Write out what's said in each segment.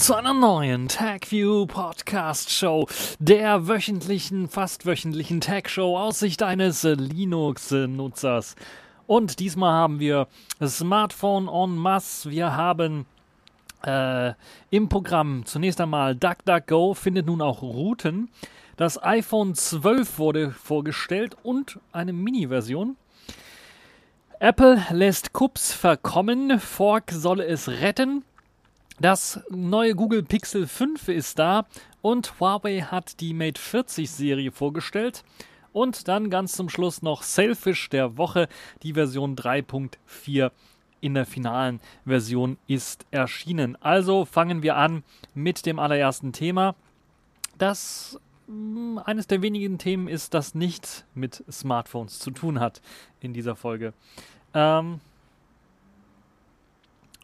zu einer neuen TagView Podcast Show, der wöchentlichen, fast wöchentlichen Tag Show aus Sicht eines Linux-Nutzers. Und diesmal haben wir Smartphone en masse. Wir haben äh, im Programm zunächst einmal DuckDuckGo findet nun auch Routen. Das iPhone 12 wurde vorgestellt und eine Mini-Version. Apple lässt Kups verkommen, Fork solle es retten. Das neue Google Pixel 5 ist da und Huawei hat die Mate 40 Serie vorgestellt. Und dann ganz zum Schluss noch Selfish der Woche, die Version 3.4 in der finalen Version ist erschienen. Also fangen wir an mit dem allerersten Thema. Das mh, hm, eines der wenigen Themen ist, das nichts mit Smartphones zu tun hat in dieser Folge. Ähm,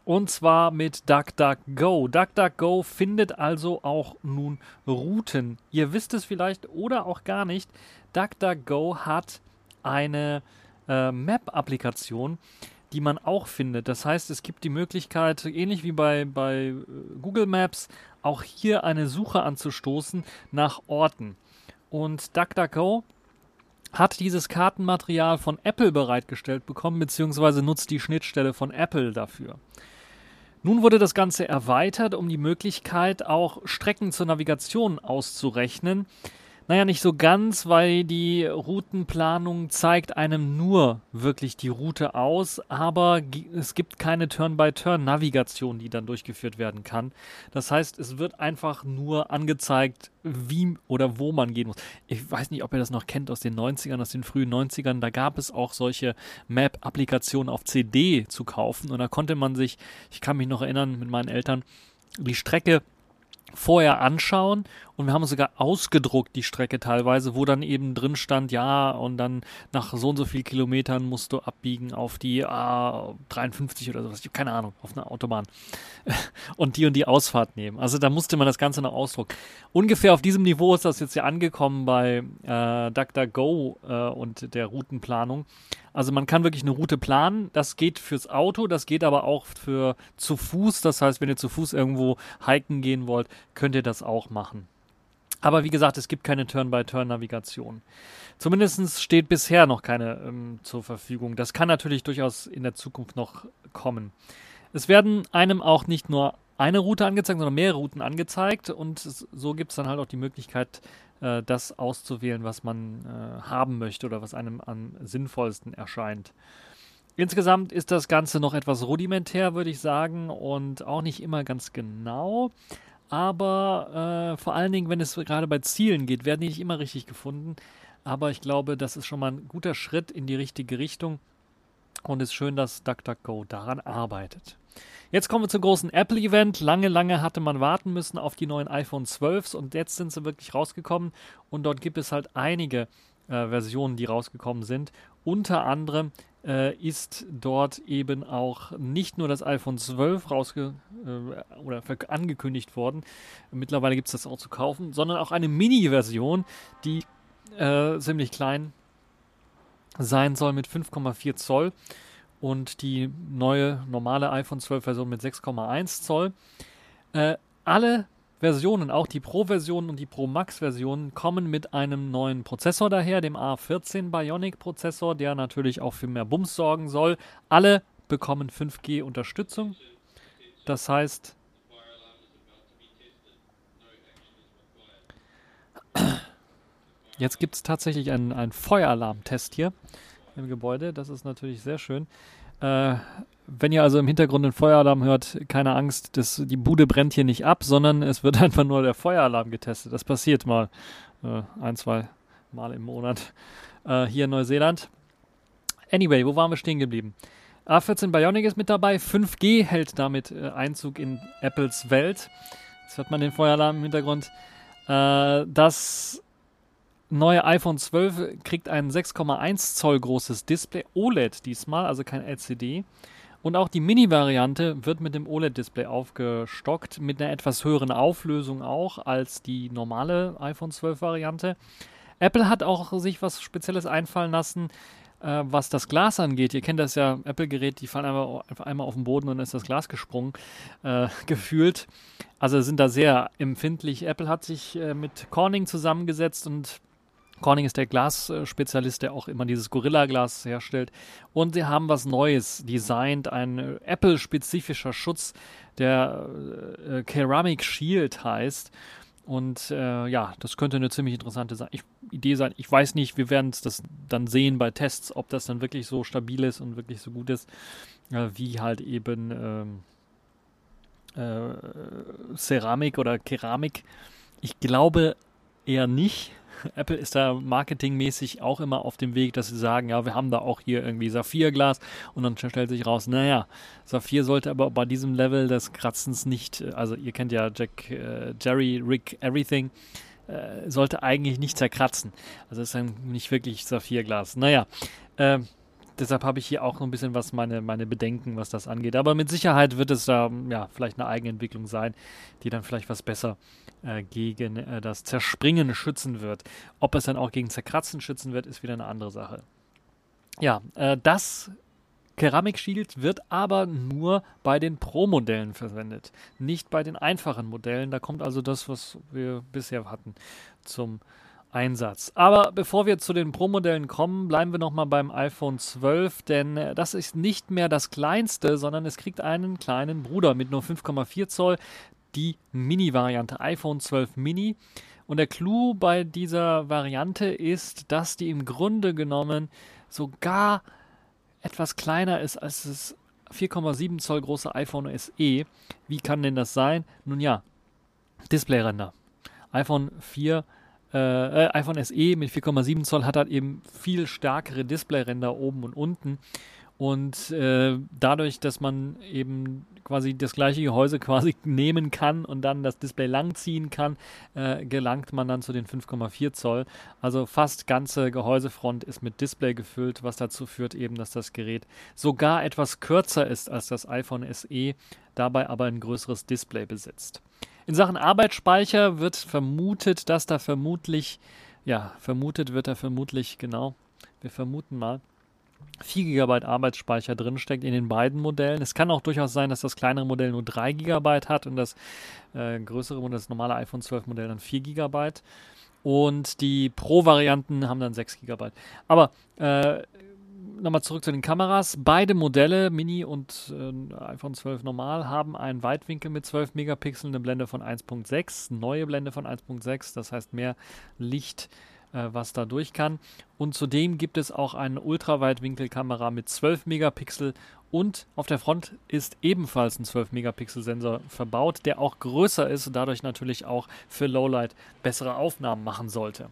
und zwar mit DuckDuckGo. DuckDuckGo findet also auch nun Routen. Ihr wisst es vielleicht oder auch gar nicht. DuckDuckGo hat eine äh, Map-Applikation, die man auch findet. Das heißt, es gibt die Möglichkeit, ähnlich wie bei, bei äh, Google Maps, auch hier eine Suche anzustoßen nach Orten. Und DuckDuckGo hat dieses Kartenmaterial von Apple bereitgestellt bekommen, beziehungsweise nutzt die Schnittstelle von Apple dafür. Nun wurde das Ganze erweitert, um die Möglichkeit, auch Strecken zur Navigation auszurechnen. Naja, nicht so ganz, weil die Routenplanung zeigt einem nur wirklich die Route aus, aber es gibt keine Turn-by-Turn-Navigation, die dann durchgeführt werden kann. Das heißt, es wird einfach nur angezeigt, wie oder wo man gehen muss. Ich weiß nicht, ob ihr das noch kennt aus den 90ern, aus den frühen 90ern. Da gab es auch solche Map-Applikationen auf CD zu kaufen und da konnte man sich, ich kann mich noch erinnern mit meinen Eltern, die Strecke vorher anschauen und wir haben sogar ausgedruckt die Strecke teilweise, wo dann eben drin stand, ja, und dann nach so und so viel Kilometern musst du abbiegen auf die A53 oder sowas, keine Ahnung, auf einer Autobahn und die und die Ausfahrt nehmen. Also da musste man das Ganze noch ausdrucken. Ungefähr auf diesem Niveau ist das jetzt ja angekommen bei äh, DuckDuckGo äh, und der Routenplanung. Also man kann wirklich eine Route planen. Das geht fürs Auto, das geht aber auch für zu Fuß. Das heißt, wenn ihr zu Fuß irgendwo hiken gehen wollt, könnt ihr das auch machen. Aber wie gesagt, es gibt keine Turn-by-Turn-Navigation. Zumindest steht bisher noch keine ähm, zur Verfügung. Das kann natürlich durchaus in der Zukunft noch kommen. Es werden einem auch nicht nur eine Route angezeigt, sondern mehrere Routen angezeigt und so gibt es dann halt auch die Möglichkeit, äh, das auszuwählen, was man äh, haben möchte oder was einem am sinnvollsten erscheint. Insgesamt ist das Ganze noch etwas rudimentär, würde ich sagen, und auch nicht immer ganz genau. Aber äh, vor allen Dingen, wenn es gerade bei Zielen geht, werden die nicht immer richtig gefunden. Aber ich glaube, das ist schon mal ein guter Schritt in die richtige Richtung. Und es ist schön, dass DuckDuckGo daran arbeitet. Jetzt kommen wir zum großen Apple-Event. Lange, lange hatte man warten müssen auf die neuen iPhone 12s und jetzt sind sie wirklich rausgekommen. Und dort gibt es halt einige äh, Versionen, die rausgekommen sind. Unter anderem äh, ist dort eben auch nicht nur das iPhone 12 rausge äh, oder angekündigt worden. Mittlerweile gibt es das auch zu kaufen, sondern auch eine Mini-Version, die äh, ziemlich klein sein soll mit 5,4 Zoll und die neue normale iPhone 12 Version mit 6,1 Zoll. Äh, alle Versionen, auch die Pro-Version und die Pro Max-Version, kommen mit einem neuen Prozessor daher, dem A14 Bionic-Prozessor, der natürlich auch für mehr Bums sorgen soll. Alle bekommen 5G-Unterstützung. Das heißt, jetzt gibt es tatsächlich einen, einen Feueralarm-Test hier im Gebäude. Das ist natürlich sehr schön. Äh, wenn ihr also im Hintergrund einen Feueralarm hört, keine Angst, das, die Bude brennt hier nicht ab, sondern es wird einfach nur der Feueralarm getestet. Das passiert mal äh, ein, zwei Mal im Monat äh, hier in Neuseeland. Anyway, wo waren wir stehen geblieben? A14 Bionic ist mit dabei. 5G hält damit äh, Einzug in Apples Welt. Jetzt hört man den Feueralarm im Hintergrund. Äh, das neue iPhone 12 kriegt ein 6,1 Zoll großes Display, OLED diesmal, also kein LCD. Und auch die Mini-Variante wird mit dem OLED-Display aufgestockt, mit einer etwas höheren Auflösung auch als die normale iPhone 12-Variante. Apple hat auch sich was Spezielles einfallen lassen, äh, was das Glas angeht. Ihr kennt das ja, Apple-Geräte, die fallen einfach, einfach einmal auf den Boden und dann ist das Glas gesprungen, äh, gefühlt. also sind da sehr empfindlich. Apple hat sich äh, mit Corning zusammengesetzt und Corning ist der Glasspezialist, der auch immer dieses Gorilla-Glas herstellt. Und sie haben was Neues designt, ein Apple-spezifischer Schutz, der äh, Ceramic Shield heißt. Und äh, ja, das könnte eine ziemlich interessante ich, Idee sein. Ich weiß nicht, wir werden das dann sehen bei Tests, ob das dann wirklich so stabil ist und wirklich so gut ist, äh, wie halt eben ähm, äh, Ceramik oder Keramik. Ich glaube eher nicht. Apple ist da marketingmäßig auch immer auf dem Weg, dass sie sagen, ja, wir haben da auch hier irgendwie Saphirglas und dann stellt sich raus, naja, Saphir sollte aber bei diesem Level des Kratzens nicht, also ihr kennt ja Jack, äh, Jerry, Rick, Everything, äh, sollte eigentlich nicht zerkratzen. Also ist dann nicht wirklich Saphirglas. Naja, äh, deshalb habe ich hier auch noch ein bisschen was meine, meine Bedenken, was das angeht. Aber mit Sicherheit wird es da ja vielleicht eine Eigenentwicklung sein, die dann vielleicht was besser äh, gegen äh, das Zerspringen schützen wird. Ob es dann auch gegen Zerkratzen schützen wird, ist wieder eine andere Sache. Ja, äh, das Keramik Shield wird aber nur bei den Pro-Modellen verwendet, nicht bei den einfachen Modellen. Da kommt also das, was wir bisher hatten, zum Einsatz. Aber bevor wir zu den Pro-Modellen kommen, bleiben wir nochmal beim iPhone 12, denn äh, das ist nicht mehr das kleinste, sondern es kriegt einen kleinen Bruder mit nur 5,4 Zoll, die Mini-Variante iPhone 12 Mini. Und der Clou bei dieser Variante ist, dass die im Grunde genommen sogar etwas kleiner ist als das 4,7 Zoll große iPhone SE. Wie kann denn das sein? Nun ja, Displayränder. iPhone 4 äh, iPhone SE mit 4,7 Zoll hat halt eben viel stärkere Displayränder oben und unten. Und äh, dadurch, dass man eben quasi das gleiche Gehäuse quasi nehmen kann und dann das Display langziehen kann, äh, gelangt man dann zu den 5,4 Zoll. Also fast ganze Gehäusefront ist mit Display gefüllt, was dazu führt eben, dass das Gerät sogar etwas kürzer ist als das iPhone SE, dabei aber ein größeres Display besitzt. In Sachen Arbeitsspeicher wird vermutet, dass da vermutlich, ja, vermutet wird da vermutlich, genau, wir vermuten mal, 4 GB Arbeitsspeicher drinsteckt in den beiden Modellen. Es kann auch durchaus sein, dass das kleinere Modell nur 3 GB hat und das äh, größere Modell, das normale iPhone 12 Modell, dann 4 GB. Und die Pro-Varianten haben dann 6 GB. Aber äh, nochmal zurück zu den Kameras. Beide Modelle, Mini und äh, iPhone 12 normal, haben einen Weitwinkel mit 12 Megapixeln, eine Blende von 1.6, neue Blende von 1.6, das heißt mehr Licht äh, was da durch kann. Und zudem gibt es auch eine Ultraweitwinkelkamera mit 12 Megapixel und auf der Front ist ebenfalls ein 12 Megapixel Sensor verbaut, der auch größer ist und dadurch natürlich auch für Lowlight bessere Aufnahmen machen sollte.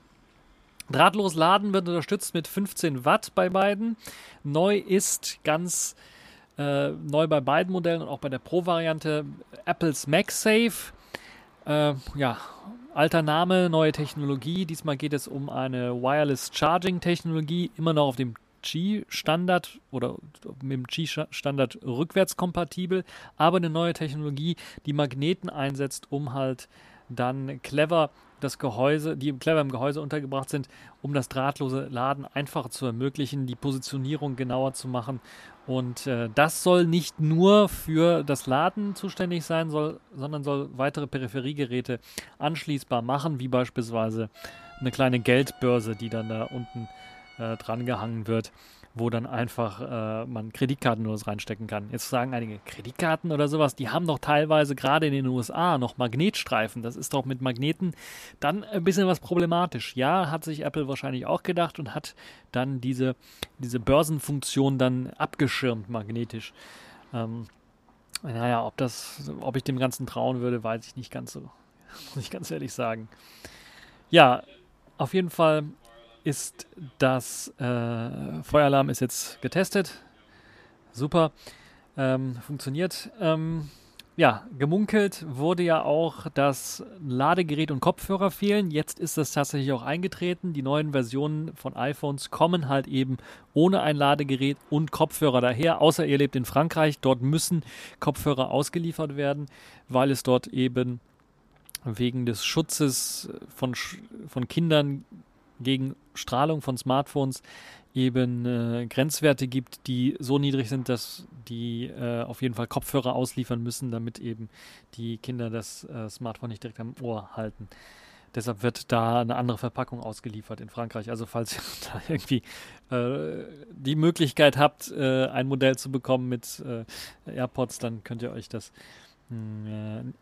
Drahtlos laden wird unterstützt mit 15 Watt bei beiden. Neu ist ganz äh, neu bei beiden Modellen und auch bei der Pro-Variante Apples MagSafe. Äh, ja, Alter Name, neue Technologie. Diesmal geht es um eine Wireless Charging Technologie, immer noch auf dem Qi-Standard oder mit dem Qi-Standard rückwärtskompatibel, aber eine neue Technologie, die Magneten einsetzt, um halt dann clever das Gehäuse, die clever im Gehäuse untergebracht sind, um das drahtlose Laden einfacher zu ermöglichen, die Positionierung genauer zu machen. Und äh, das soll nicht nur für das Laden zuständig sein, soll, sondern soll weitere Peripheriegeräte anschließbar machen, wie beispielsweise eine kleine Geldbörse, die dann da unten äh, dran gehangen wird wo dann einfach äh, man Kreditkarten nur reinstecken kann. Jetzt sagen einige, Kreditkarten oder sowas, die haben doch teilweise gerade in den USA noch Magnetstreifen. Das ist doch mit Magneten dann ein bisschen was problematisch. Ja, hat sich Apple wahrscheinlich auch gedacht und hat dann diese, diese Börsenfunktion dann abgeschirmt magnetisch. Ähm, naja, ob das, ob ich dem Ganzen trauen würde, weiß ich nicht ganz so. Muss ich ganz ehrlich sagen. Ja, auf jeden Fall ist das äh, Feueralarm ist jetzt getestet. Super. Ähm, funktioniert. Ähm, ja, gemunkelt wurde ja auch, dass Ladegerät und Kopfhörer fehlen. Jetzt ist das tatsächlich auch eingetreten. Die neuen Versionen von iPhones kommen halt eben ohne ein Ladegerät und Kopfhörer daher, außer ihr lebt in Frankreich. Dort müssen Kopfhörer ausgeliefert werden, weil es dort eben wegen des Schutzes von, von Kindern gegen Strahlung von Smartphones eben äh, Grenzwerte gibt, die so niedrig sind, dass die äh, auf jeden Fall Kopfhörer ausliefern müssen, damit eben die Kinder das äh, Smartphone nicht direkt am Ohr halten. Deshalb wird da eine andere Verpackung ausgeliefert in Frankreich. Also falls ihr da irgendwie äh, die Möglichkeit habt, äh, ein Modell zu bekommen mit äh, AirPods, dann könnt ihr euch das hm,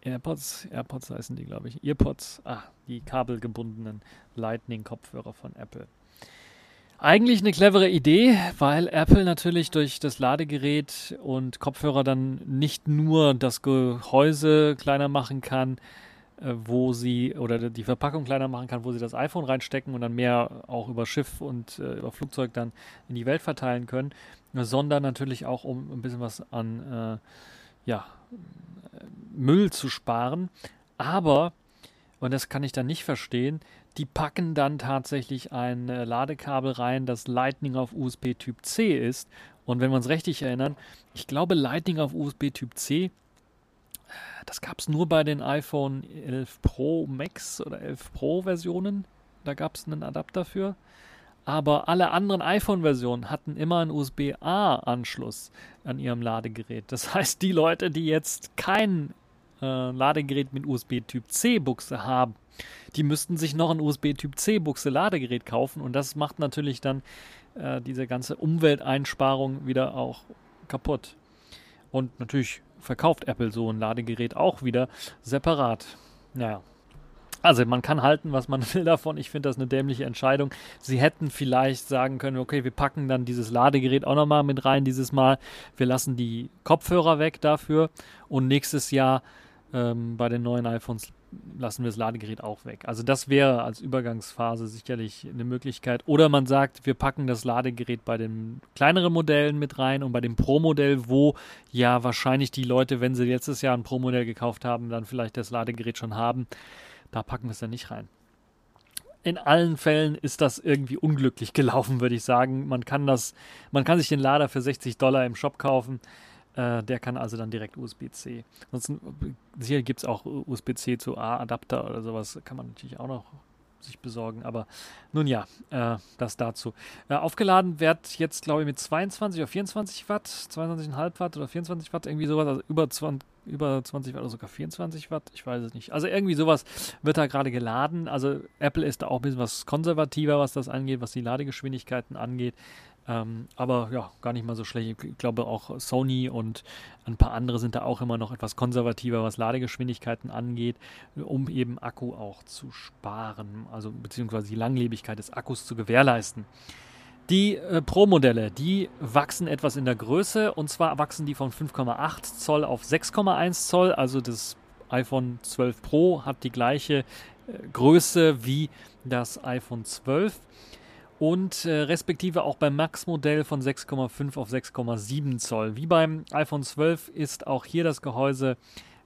AirPods, AirPods heißen die, glaube ich. EarPods, ah, die kabelgebundenen Lightning-Kopfhörer von Apple. Eigentlich eine clevere Idee, weil Apple natürlich durch das Ladegerät und Kopfhörer dann nicht nur das Gehäuse kleiner machen kann, äh, wo sie oder die Verpackung kleiner machen kann, wo sie das iPhone reinstecken und dann mehr auch über Schiff und äh, über Flugzeug dann in die Welt verteilen können, sondern natürlich auch um ein bisschen was an äh, ja, Müll zu sparen. Aber, und das kann ich dann nicht verstehen, die packen dann tatsächlich ein äh, Ladekabel rein, das Lightning auf USB Typ C ist. Und wenn wir uns richtig erinnern, ich glaube Lightning auf USB Typ C, das gab es nur bei den iPhone 11 Pro Max oder 11 Pro Versionen. Da gab es einen Adapter für. Aber alle anderen iPhone-Versionen hatten immer einen USB-A-Anschluss an ihrem Ladegerät. Das heißt, die Leute, die jetzt kein äh, Ladegerät mit USB-Typ C-Buchse haben, die müssten sich noch ein USB-Typ C-Buchse Ladegerät kaufen und das macht natürlich dann äh, diese ganze Umwelteinsparung wieder auch kaputt. Und natürlich verkauft Apple so ein Ladegerät auch wieder separat. Naja. Also man kann halten, was man will davon. Ich finde das eine dämliche Entscheidung. Sie hätten vielleicht sagen können, okay, wir packen dann dieses Ladegerät auch nochmal mit rein dieses Mal. Wir lassen die Kopfhörer weg dafür und nächstes Jahr ähm, bei den neuen iPhones lassen wir das Ladegerät auch weg. Also das wäre als Übergangsphase sicherlich eine Möglichkeit. Oder man sagt, wir packen das Ladegerät bei den kleineren Modellen mit rein und bei dem Pro-Modell, wo ja wahrscheinlich die Leute, wenn sie letztes Jahr ein Pro-Modell gekauft haben, dann vielleicht das Ladegerät schon haben, da packen wir es dann nicht rein. In allen Fällen ist das irgendwie unglücklich gelaufen, würde ich sagen. Man kann das, man kann sich den Lader für 60 Dollar im Shop kaufen äh, der kann also dann direkt USB-C. Ansonsten sicher gibt es auch USB-C zu A-Adapter oder sowas, kann man natürlich auch noch sich besorgen. Aber nun ja, äh, das dazu. Äh, aufgeladen wird jetzt, glaube ich, mit 22 oder 24 Watt, 22,5 Watt oder 24 Watt, irgendwie sowas, also über 20, über 20 Watt oder sogar 24 Watt, ich weiß es nicht. Also irgendwie sowas wird da gerade geladen. Also Apple ist da auch ein bisschen was konservativer, was das angeht, was die Ladegeschwindigkeiten angeht. Ähm, aber ja, gar nicht mal so schlecht. Ich glaube auch Sony und ein paar andere sind da auch immer noch etwas konservativer, was Ladegeschwindigkeiten angeht, um eben Akku auch zu sparen, also beziehungsweise die Langlebigkeit des Akkus zu gewährleisten. Die äh, Pro-Modelle, die wachsen etwas in der Größe und zwar wachsen die von 5,8 Zoll auf 6,1 Zoll. Also das iPhone 12 Pro hat die gleiche äh, Größe wie das iPhone 12 und äh, respektive auch beim Max-Modell von 6,5 auf 6,7 Zoll. Wie beim iPhone 12 ist auch hier das Gehäuse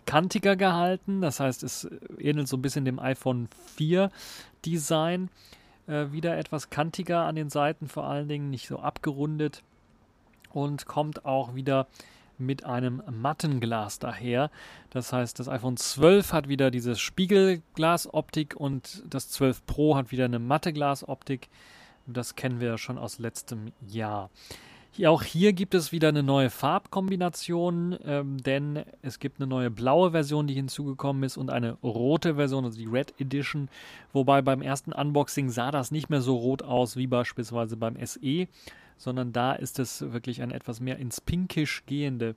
kantiger gehalten, das heißt, es ähnelt so ein bisschen dem iPhone 4 Design. Äh, wieder etwas kantiger an den Seiten, vor allen Dingen nicht so abgerundet und kommt auch wieder mit einem Mattenglas daher. Das heißt, das iPhone 12 hat wieder diese Spiegelglasoptik und das 12 Pro hat wieder eine matte Glasoptik. Das kennen wir ja schon aus letztem Jahr. Auch hier gibt es wieder eine neue Farbkombination, ähm, denn es gibt eine neue blaue Version, die hinzugekommen ist und eine rote Version, also die Red Edition. Wobei beim ersten Unboxing sah das nicht mehr so rot aus wie beispielsweise beim SE, sondern da ist es wirklich ein etwas mehr ins Pinkisch gehende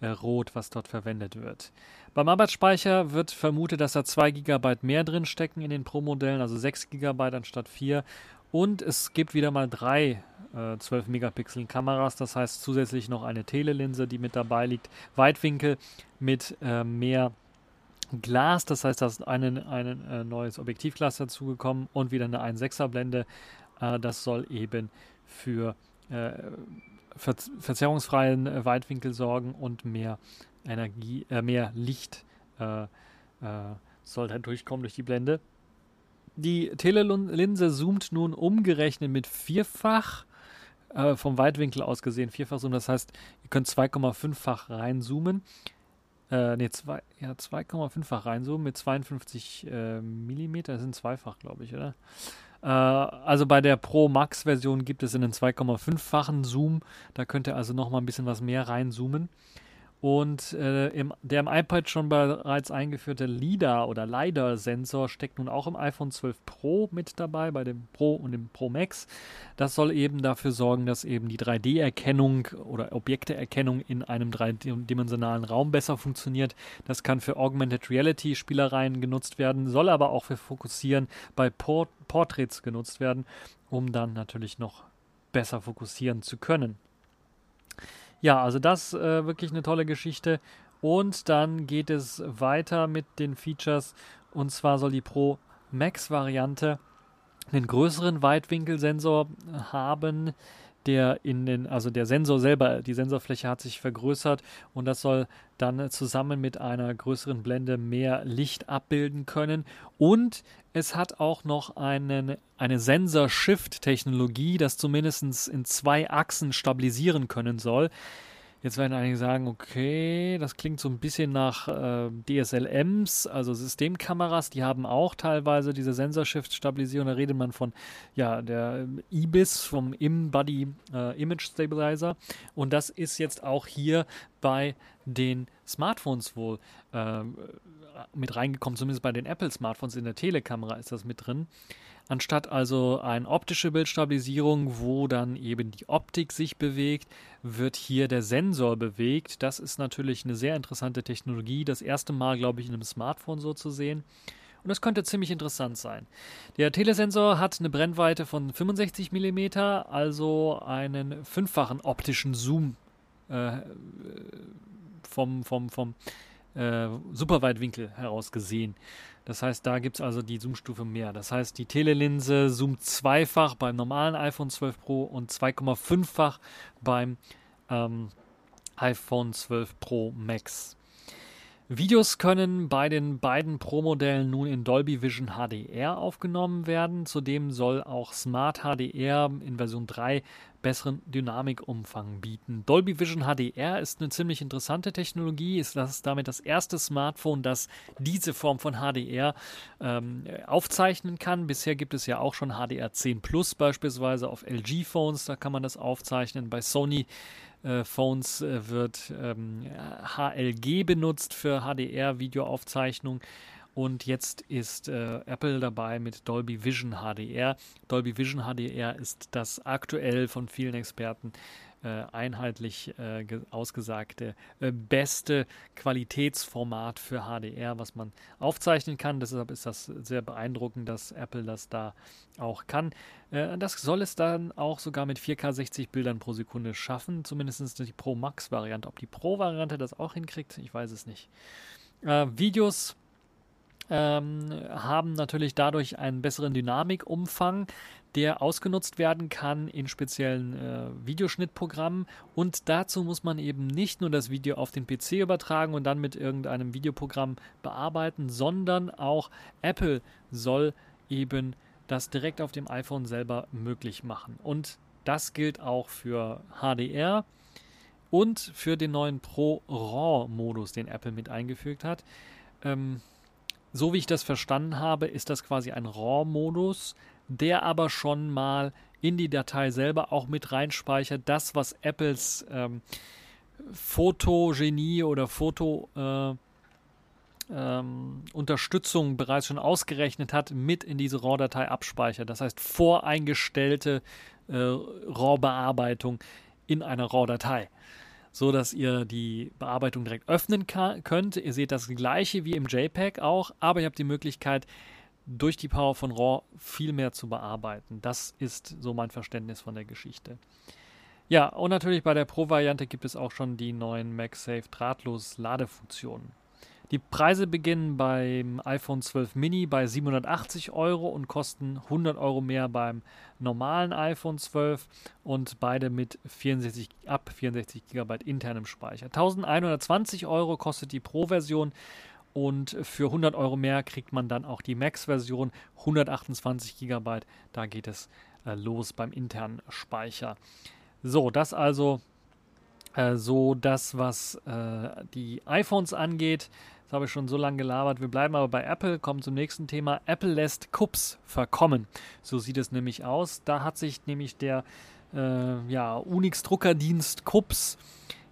äh, Rot, was dort verwendet wird. Beim Arbeitsspeicher wird vermutet, dass da 2 GB mehr drin stecken in den Pro-Modellen, also 6 GB anstatt 4 und es gibt wieder mal drei äh, 12 Megapixel Kameras, das heißt zusätzlich noch eine Telelinse, die mit dabei liegt. Weitwinkel mit äh, mehr Glas, das heißt, da ist ein, äh, neues Objektivglas dazugekommen und wieder eine 1,6er Blende. Äh, das soll eben für äh, ver verzerrungsfreien äh, Weitwinkel sorgen und mehr Energie, mehr Licht soll da durchkommen durch die Blende. Die Telelinse zoomt nun umgerechnet mit vierfach, äh, vom Weitwinkel aus gesehen vierfach zoom. Das heißt, ihr könnt 2,5-fach reinzoomen. Äh, ne, ja, 2,5-fach reinzoomen mit 52 äh, Millimeter. Das sind zweifach, glaube ich, oder? Äh, also bei der Pro Max Version gibt es einen 2,5-fachen Zoom. Da könnt ihr also noch mal ein bisschen was mehr reinzoomen. Und äh, im, der im iPad schon bereits eingeführte LIDAR oder LiDAR-Sensor steckt nun auch im iPhone 12 Pro mit dabei, bei dem Pro und dem Pro Max. Das soll eben dafür sorgen, dass eben die 3D-Erkennung oder Objekteerkennung in einem dreidimensionalen Raum besser funktioniert. Das kann für Augmented Reality-Spielereien genutzt werden, soll aber auch für Fokussieren bei Port Portraits genutzt werden, um dann natürlich noch besser fokussieren zu können. Ja, also das äh, wirklich eine tolle Geschichte. Und dann geht es weiter mit den Features. Und zwar soll die Pro Max Variante einen größeren Weitwinkelsensor haben, der in den, also der Sensor selber, die Sensorfläche hat sich vergrößert und das soll dann zusammen mit einer größeren Blende mehr Licht abbilden können. Und es hat auch noch einen, eine Sensor-Shift-Technologie, das zumindest in zwei Achsen stabilisieren können soll. Jetzt werden einige sagen, okay, das klingt so ein bisschen nach äh, DSLMs, also Systemkameras, die haben auch teilweise diese Sensor-Shift-Stabilisierung. Da redet man von ja, der IBIS, vom In-Body äh, Image Stabilizer. Und das ist jetzt auch hier bei den Smartphones wohl äh, mit reingekommen, zumindest bei den Apple-Smartphones in der Telekamera ist das mit drin. Anstatt also eine optische Bildstabilisierung, wo dann eben die Optik sich bewegt, wird hier der Sensor bewegt. Das ist natürlich eine sehr interessante Technologie. Das erste Mal, glaube ich, in einem Smartphone so zu sehen. Und das könnte ziemlich interessant sein. Der Telesensor hat eine Brennweite von 65 mm, also einen fünffachen optischen Zoom äh, vom, vom, vom äh, Superweitwinkel heraus gesehen. Das heißt, da gibt es also die Zoomstufe mehr. Das heißt, die Telelinse zoomt zweifach beim normalen iPhone 12 Pro und 2,5-fach beim ähm, iPhone 12 Pro Max. Videos können bei den beiden Pro-Modellen nun in Dolby Vision HDR aufgenommen werden. Zudem soll auch Smart HDR in Version 3 besseren Dynamikumfang bieten. Dolby Vision HDR ist eine ziemlich interessante Technologie. Ist das damit das erste Smartphone, das diese Form von HDR ähm, aufzeichnen kann. Bisher gibt es ja auch schon HDR 10 Plus beispielsweise auf LG-Phones. Da kann man das aufzeichnen. Bei Sony äh, Phones äh, wird ähm, HLG benutzt für HDR-Videoaufzeichnung. Und jetzt ist äh, Apple dabei mit Dolby Vision HDR. Dolby Vision HDR ist das aktuell von vielen Experten einheitlich äh, ausgesagte äh, beste Qualitätsformat für HDR, was man aufzeichnen kann. Deshalb ist das sehr beeindruckend, dass Apple das da auch kann. Äh, das soll es dann auch sogar mit 4K 60 Bildern pro Sekunde schaffen, zumindest die Pro Max Variante. Ob die Pro Variante das auch hinkriegt, ich weiß es nicht. Äh, Videos ähm, haben natürlich dadurch einen besseren Dynamikumfang der ausgenutzt werden kann in speziellen äh, Videoschnittprogrammen. Und dazu muss man eben nicht nur das Video auf den PC übertragen und dann mit irgendeinem Videoprogramm bearbeiten, sondern auch Apple soll eben das direkt auf dem iPhone selber möglich machen. Und das gilt auch für HDR und für den neuen Pro RAW-Modus, den Apple mit eingefügt hat. Ähm, so wie ich das verstanden habe, ist das quasi ein RAW-Modus, der aber schon mal in die Datei selber auch mit reinspeichert, das, was Apples ähm, Fotogenie oder Foto äh, ähm, Unterstützung bereits schon ausgerechnet hat, mit in diese RAW-Datei abspeichert. Das heißt, voreingestellte äh, RAW-Bearbeitung in einer RAW-Datei so dass ihr die Bearbeitung direkt öffnen könnt. Ihr seht das gleiche wie im JPEG auch, aber ihr habt die Möglichkeit, durch die Power von RAW viel mehr zu bearbeiten. Das ist so mein Verständnis von der Geschichte. Ja, und natürlich bei der Pro-Variante gibt es auch schon die neuen MagSafe drahtlos Ladefunktionen. Die Preise beginnen beim iPhone 12 Mini bei 780 Euro und kosten 100 Euro mehr beim normalen iPhone 12 und beide mit 64, ab 64 GB internem Speicher. 1120 Euro kostet die Pro-Version und für 100 Euro mehr kriegt man dann auch die Max-Version, 128 GB. Da geht es äh, los beim internen Speicher. So, das also äh, so das, was äh, die iPhones angeht. Das habe ich schon so lange gelabert. Wir bleiben aber bei Apple, kommen zum nächsten Thema. Apple lässt Cups verkommen. So sieht es nämlich aus. Da hat sich nämlich der äh, ja, Unix-Druckerdienst Cups,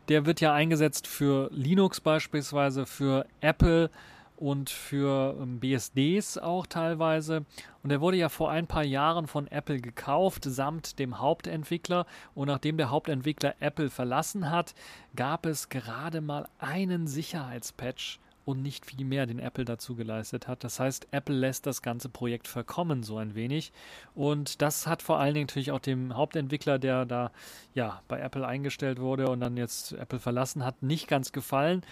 der wird ja eingesetzt für Linux beispielsweise, für Apple und für ähm, BSDs auch teilweise. Und er wurde ja vor ein paar Jahren von Apple gekauft, samt dem Hauptentwickler. Und nachdem der Hauptentwickler Apple verlassen hat, gab es gerade mal einen Sicherheitspatch und nicht viel mehr, den Apple dazu geleistet hat. Das heißt, Apple lässt das ganze Projekt verkommen so ein wenig. Und das hat vor allen Dingen natürlich auch dem Hauptentwickler, der da ja bei Apple eingestellt wurde und dann jetzt Apple verlassen hat, nicht ganz gefallen.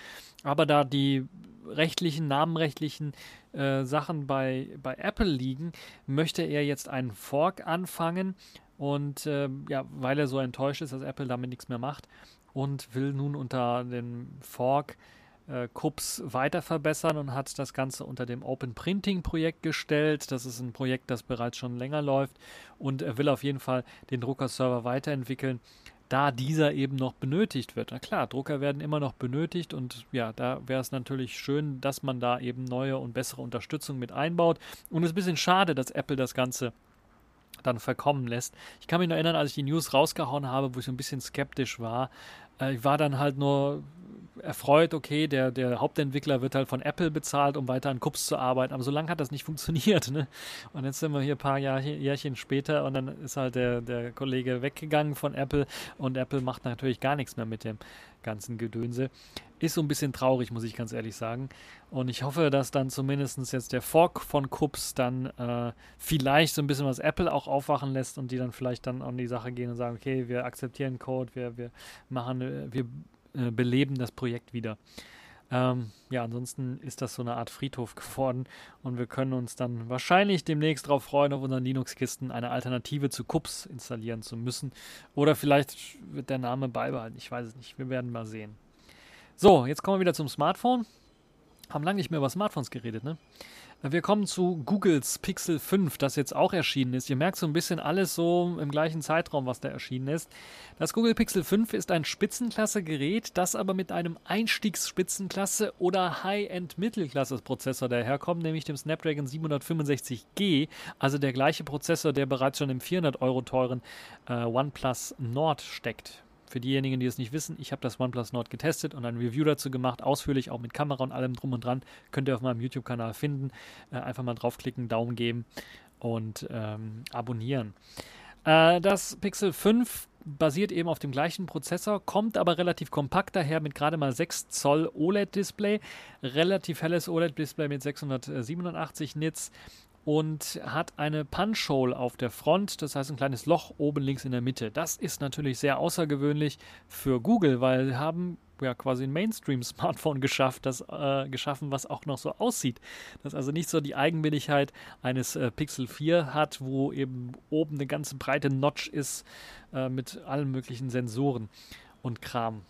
Aber da die rechtlichen, namenrechtlichen äh, Sachen bei, bei Apple liegen, möchte er jetzt einen Fork anfangen. Und äh, ja, weil er so enttäuscht ist, dass Apple damit nichts mehr macht und will nun unter dem Fork äh, Kups weiter verbessern und hat das Ganze unter dem Open Printing Projekt gestellt. Das ist ein Projekt, das bereits schon länger läuft und er will auf jeden Fall den Druckerserver weiterentwickeln, da dieser eben noch benötigt wird. Na klar, Drucker werden immer noch benötigt und ja, da wäre es natürlich schön, dass man da eben neue und bessere Unterstützung mit einbaut. Und es ist ein bisschen schade, dass Apple das Ganze dann verkommen lässt. Ich kann mich noch erinnern, als ich die News rausgehauen habe, wo ich so ein bisschen skeptisch war. Äh, ich war dann halt nur erfreut, okay, der, der Hauptentwickler wird halt von Apple bezahlt, um weiter an Cups zu arbeiten. Aber so lange hat das nicht funktioniert. Ne? Und jetzt sind wir hier ein paar Jahr, Jährchen später und dann ist halt der, der Kollege weggegangen von Apple und Apple macht natürlich gar nichts mehr mit dem ganzen Gedönse. Ist so ein bisschen traurig, muss ich ganz ehrlich sagen. Und ich hoffe, dass dann zumindest jetzt der Fork von Cups dann äh, vielleicht so ein bisschen was Apple auch aufwachen lässt und die dann vielleicht dann an die Sache gehen und sagen, okay, wir akzeptieren Code, wir, wir machen, wir äh, beleben das Projekt wieder. Ähm, ja, ansonsten ist das so eine Art Friedhof geworden und wir können uns dann wahrscheinlich demnächst darauf freuen, auf unseren Linux-Kisten eine Alternative zu Kups installieren zu müssen. Oder vielleicht wird der Name beibehalten. Ich weiß es nicht. Wir werden mal sehen. So, jetzt kommen wir wieder zum Smartphone. Haben lange nicht mehr über Smartphones geredet, ne? Wir kommen zu Googles Pixel 5, das jetzt auch erschienen ist. Ihr merkt so ein bisschen alles so im gleichen Zeitraum, was da erschienen ist. Das Google Pixel 5 ist ein Spitzenklasse-Gerät, das aber mit einem Einstiegsspitzenklasse- oder High-End-Mittelklasse-Prozessor daherkommt, nämlich dem Snapdragon 765G, also der gleiche Prozessor, der bereits schon im 400 Euro teuren äh, OnePlus Nord steckt. Für diejenigen, die es nicht wissen, ich habe das OnePlus Nord getestet und ein Review dazu gemacht, ausführlich, auch mit Kamera und allem drum und dran. Könnt ihr auf meinem YouTube-Kanal finden. Äh, einfach mal draufklicken, Daumen geben und ähm, abonnieren. Äh, das Pixel 5 basiert eben auf dem gleichen Prozessor, kommt aber relativ kompakt daher mit gerade mal 6 Zoll OLED-Display, relativ helles OLED-Display mit 687 Nits und hat eine Punch-Hole auf der Front, das heißt ein kleines Loch oben links in der Mitte. Das ist natürlich sehr außergewöhnlich für Google, weil sie haben ja quasi ein Mainstream-Smartphone geschafft, das, äh, geschaffen, was auch noch so aussieht. Das also nicht so die Eigenwilligkeit eines äh, Pixel 4 hat, wo eben oben eine ganze breite Notch ist äh, mit allen möglichen Sensoren und Kram.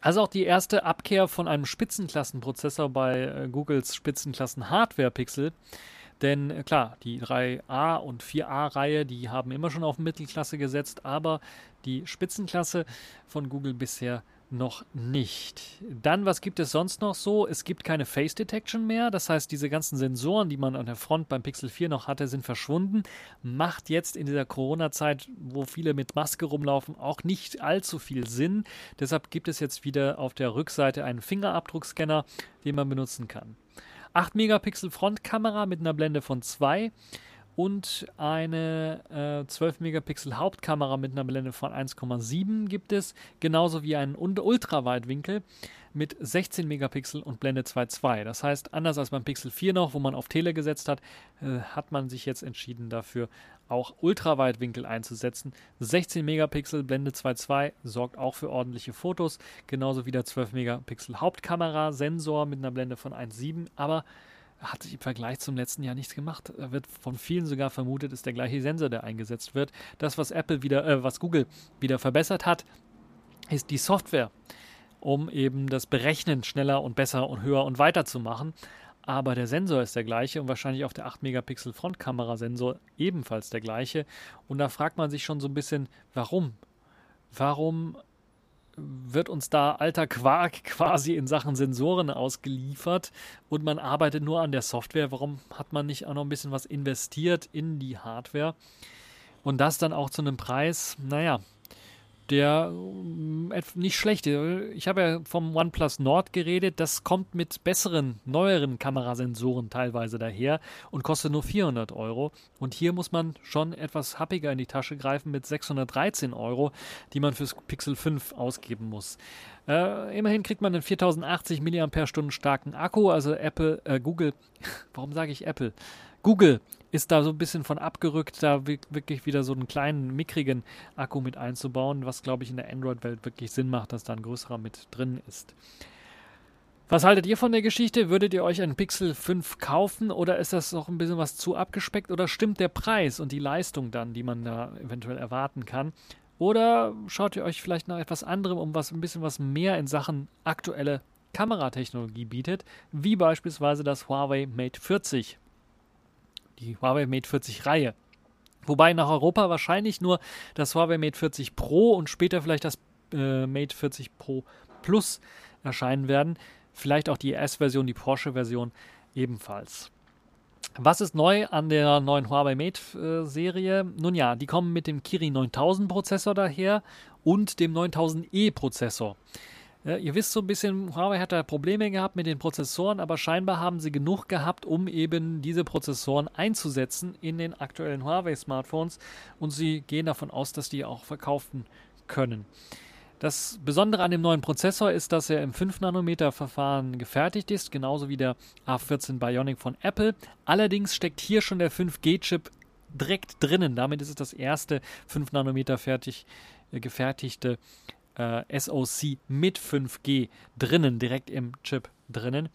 Also auch die erste Abkehr von einem Spitzenklassenprozessor bei äh, Googles Spitzenklassen-Hardware-Pixel. Denn äh, klar, die 3A und 4A-Reihe, die haben immer schon auf Mittelklasse gesetzt, aber die Spitzenklasse von Google bisher noch nicht. Dann, was gibt es sonst noch so? Es gibt keine Face Detection mehr. Das heißt, diese ganzen Sensoren, die man an der Front beim Pixel 4 noch hatte, sind verschwunden. Macht jetzt in dieser Corona-Zeit, wo viele mit Maske rumlaufen, auch nicht allzu viel Sinn. Deshalb gibt es jetzt wieder auf der Rückseite einen Fingerabdruckscanner, den man benutzen kann. 8 Megapixel Frontkamera mit einer Blende von 2 und eine äh, 12 Megapixel Hauptkamera mit einer Blende von 1,7 gibt es, genauso wie einen Ultraweitwinkel mit 16 Megapixel und Blende 2.2. Das heißt, anders als beim Pixel 4 noch, wo man auf Tele gesetzt hat, äh, hat man sich jetzt entschieden dafür, auch Ultraweitwinkel einzusetzen. 16 Megapixel Blende 2.2 sorgt auch für ordentliche Fotos, genauso wie der 12 Megapixel Hauptkamera Sensor mit einer Blende von 1.7, aber hat sich im Vergleich zum letzten Jahr nichts gemacht. Da wird von vielen sogar vermutet, ist der gleiche Sensor, der eingesetzt wird. Das, was Apple wieder, äh, was Google wieder verbessert hat, ist die Software, um eben das Berechnen schneller und besser und höher und weiter zu machen. Aber der Sensor ist der gleiche und wahrscheinlich auch der 8 Megapixel Frontkamerasensor ebenfalls der gleiche. Und da fragt man sich schon so ein bisschen, warum? Warum wird uns da alter Quark quasi in Sachen Sensoren ausgeliefert und man arbeitet nur an der Software. Warum hat man nicht auch noch ein bisschen was investiert in die Hardware? Und das dann auch zu einem Preis, naja, der äh, nicht schlecht ist. Ich habe ja vom OnePlus Nord geredet. Das kommt mit besseren, neueren Kamerasensoren teilweise daher und kostet nur 400 Euro. Und hier muss man schon etwas happiger in die Tasche greifen mit 613 Euro, die man fürs Pixel 5 ausgeben muss. Äh, immerhin kriegt man einen 4080 mAh starken Akku, also Apple, äh, Google, warum sage ich Apple? Google ist da so ein bisschen von abgerückt, da wirklich wieder so einen kleinen, mickrigen Akku mit einzubauen, was glaube ich in der Android-Welt wirklich Sinn macht, dass da ein größerer mit drin ist. Was haltet ihr von der Geschichte? Würdet ihr euch einen Pixel 5 kaufen oder ist das noch ein bisschen was zu abgespeckt oder stimmt der Preis und die Leistung dann, die man da eventuell erwarten kann? Oder schaut ihr euch vielleicht nach etwas anderem um, was ein bisschen was mehr in Sachen aktuelle Kameratechnologie bietet, wie beispielsweise das Huawei Mate 40 die Huawei Mate 40 Reihe. Wobei nach Europa wahrscheinlich nur das Huawei Mate 40 Pro und später vielleicht das äh, Mate 40 Pro Plus erscheinen werden. Vielleicht auch die S-Version, die Porsche-Version ebenfalls. Was ist neu an der neuen Huawei Mate-Serie? Äh, Nun ja, die kommen mit dem Kirin 9000 Prozessor daher und dem 9000e Prozessor. Ihr wisst so ein bisschen, Huawei hat da Probleme gehabt mit den Prozessoren, aber scheinbar haben sie genug gehabt, um eben diese Prozessoren einzusetzen in den aktuellen Huawei-Smartphones und sie gehen davon aus, dass die auch verkaufen können. Das Besondere an dem neuen Prozessor ist, dass er im 5-Nanometer-Verfahren gefertigt ist, genauso wie der A14 Bionic von Apple. Allerdings steckt hier schon der 5G-Chip direkt drinnen. Damit ist es das erste 5 Nanometer fertig äh, gefertigte äh, SoC mit 5G drinnen, direkt im Chip drinnen.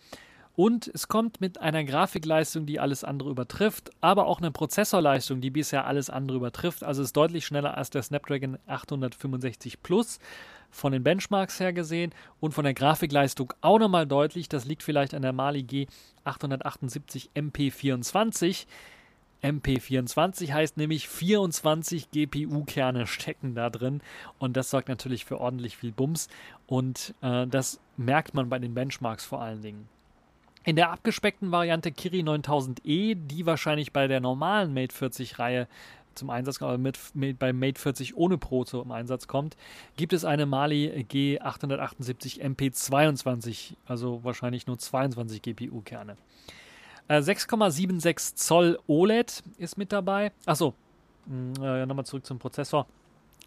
Und es kommt mit einer Grafikleistung, die alles andere übertrifft, aber auch eine Prozessorleistung, die bisher alles andere übertrifft. Also ist deutlich schneller als der Snapdragon 865 Plus von den Benchmarks her gesehen und von der Grafikleistung auch nochmal deutlich. Das liegt vielleicht an der Mali G 878 MP24. MP24 heißt nämlich 24 GPU-Kerne stecken da drin und das sorgt natürlich für ordentlich viel Bums und äh, das merkt man bei den Benchmarks vor allen Dingen. In der abgespeckten Variante Kiri 9000E, die wahrscheinlich bei der normalen Mate 40 Reihe zum Einsatz kommt, mit, mit, bei Mate 40 ohne Pro zum Einsatz kommt, gibt es eine Mali G878 MP22, also wahrscheinlich nur 22 GPU-Kerne. 6,76 äh, Zoll OLED ist mit dabei. Achso, hm, äh, nochmal zurück zum Prozessor.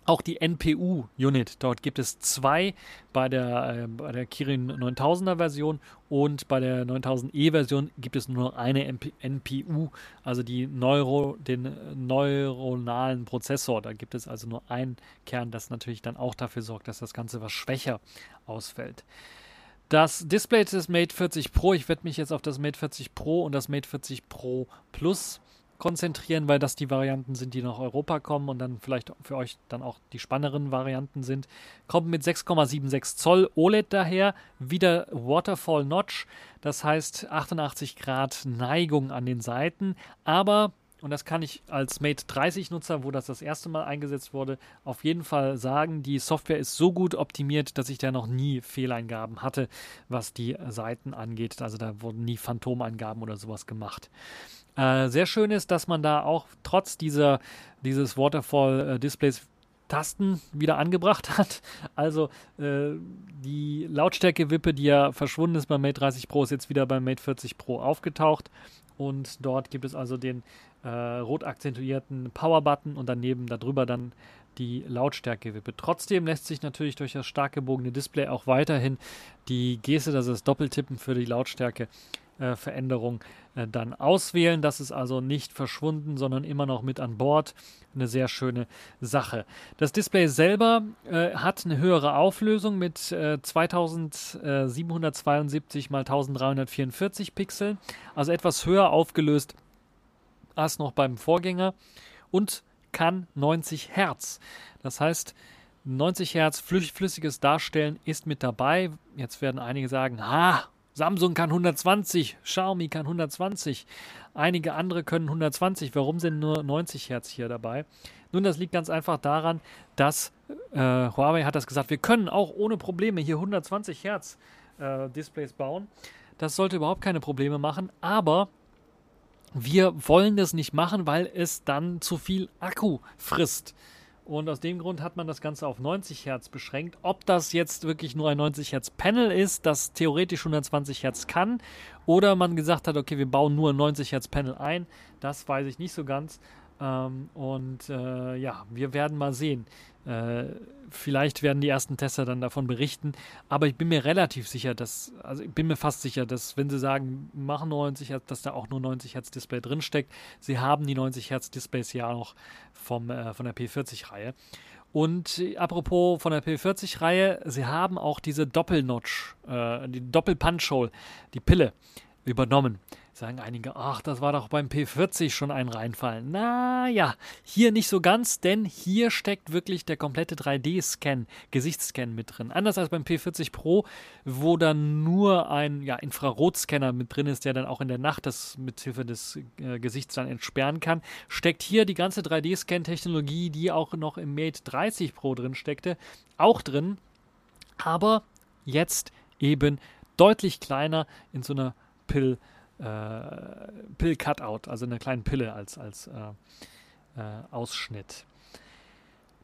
Auch die NPU-Unit, dort gibt es zwei bei der, äh, bei der Kirin 9000er Version und bei der 9000E Version gibt es nur eine MP NPU, also die Neuro, den neuronalen Prozessor. Da gibt es also nur einen Kern, das natürlich dann auch dafür sorgt, dass das Ganze was schwächer ausfällt. Das Display des Mate 40 Pro, ich werde mich jetzt auf das Mate 40 Pro und das Mate 40 Pro Plus konzentrieren, weil das die Varianten sind, die nach Europa kommen und dann vielleicht für euch dann auch die spannenderen Varianten sind. Kommt mit 6,76 Zoll OLED daher, wieder Waterfall Notch, das heißt 88 Grad Neigung an den Seiten, aber und das kann ich als Mate 30 Nutzer, wo das das erste Mal eingesetzt wurde, auf jeden Fall sagen, die Software ist so gut optimiert, dass ich da noch nie Fehleingaben hatte, was die Seiten angeht. Also da wurden nie Phantomeingaben oder sowas gemacht. Äh, sehr schön ist, dass man da auch trotz dieser, dieses Waterfall-Displays äh, Tasten wieder angebracht hat. Also äh, die Lautstärke-Wippe, die ja verschwunden ist beim Mate 30 Pro, ist jetzt wieder beim Mate 40 Pro aufgetaucht. Und dort gibt es also den äh, rot akzentuierten Power-Button und daneben darüber dann die Lautstärke-Wippe. Trotzdem lässt sich natürlich durch das stark gebogene Display auch weiterhin die Geste, das ist Doppeltippen für die Lautstärke, äh, Veränderung äh, dann auswählen. Das ist also nicht verschwunden, sondern immer noch mit an Bord. Eine sehr schöne Sache. Das Display selber äh, hat eine höhere Auflösung mit äh, 2772 x 1344 Pixeln, also etwas höher aufgelöst als noch beim Vorgänger und kann 90 Hertz. Das heißt, 90 Hertz flüssiges Darstellen ist mit dabei. Jetzt werden einige sagen, ha, Samsung kann 120, Xiaomi kann 120, einige andere können 120. Warum sind nur 90 Hertz hier dabei? Nun, das liegt ganz einfach daran, dass äh, Huawei hat das gesagt, wir können auch ohne Probleme hier 120 Hertz äh, Displays bauen. Das sollte überhaupt keine Probleme machen, aber wir wollen das nicht machen, weil es dann zu viel Akku frisst. Und aus dem Grund hat man das Ganze auf 90 Hertz beschränkt. Ob das jetzt wirklich nur ein 90 Hertz Panel ist, das theoretisch 120 Hertz kann, oder man gesagt hat, okay, wir bauen nur ein 90 Hertz Panel ein, das weiß ich nicht so ganz. Ähm, und äh, ja, wir werden mal sehen. Äh, vielleicht werden die ersten Tester dann davon berichten, aber ich bin mir relativ sicher, dass, also ich bin mir fast sicher, dass wenn sie sagen, machen 90 Hertz, dass da auch nur 90 Hertz Display drinsteckt. Sie haben die 90 Hertz Displays ja noch vom, äh, von der P40-Reihe. Und apropos von der P40-Reihe, sie haben auch diese Doppelnotch, äh, die Doppel-Punch-Hole, die Pille übernommen. Sagen einige, ach, das war doch beim P40 schon ein Reinfallen. Naja, hier nicht so ganz, denn hier steckt wirklich der komplette 3D-Scan, Gesichtsscan mit drin. Anders als beim P40 Pro, wo dann nur ein ja, Infrarotscanner mit drin ist, der dann auch in der Nacht das mithilfe des äh, Gesichts dann entsperren kann, steckt hier die ganze 3D-Scan-Technologie, die auch noch im Mate 30 Pro drin steckte, auch drin. Aber jetzt eben deutlich kleiner in so einer Pill- äh, Pill-Cutout, also eine kleine Pille als, als äh, äh, Ausschnitt.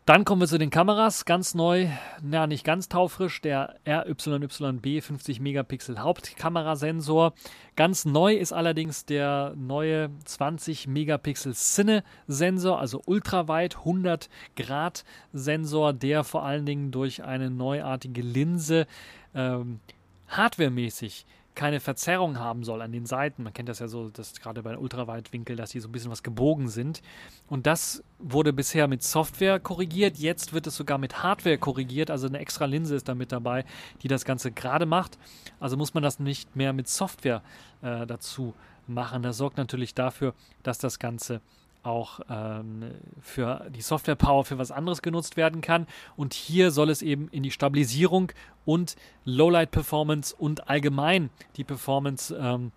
Dann kommen wir zu den Kameras, ganz neu, na nicht ganz taufrisch, der RYYB 50 Megapixel Hauptkamerasensor. Ganz neu ist allerdings der neue 20 Megapixel Cine Sensor, also ultraweit 100 Grad Sensor, der vor allen Dingen durch eine neuartige Linse ähm, hardwaremäßig keine Verzerrung haben soll an den Seiten. Man kennt das ja so, dass gerade bei Ultraweitwinkel, dass die so ein bisschen was gebogen sind. Und das wurde bisher mit Software korrigiert. Jetzt wird es sogar mit Hardware korrigiert. Also eine extra Linse ist da mit dabei, die das Ganze gerade macht. Also muss man das nicht mehr mit Software äh, dazu machen. Das sorgt natürlich dafür, dass das Ganze auch ähm, für die Software Power für was anderes genutzt werden kann. Und hier soll es eben in die Stabilisierung und Lowlight Performance und allgemein die Performance ähm,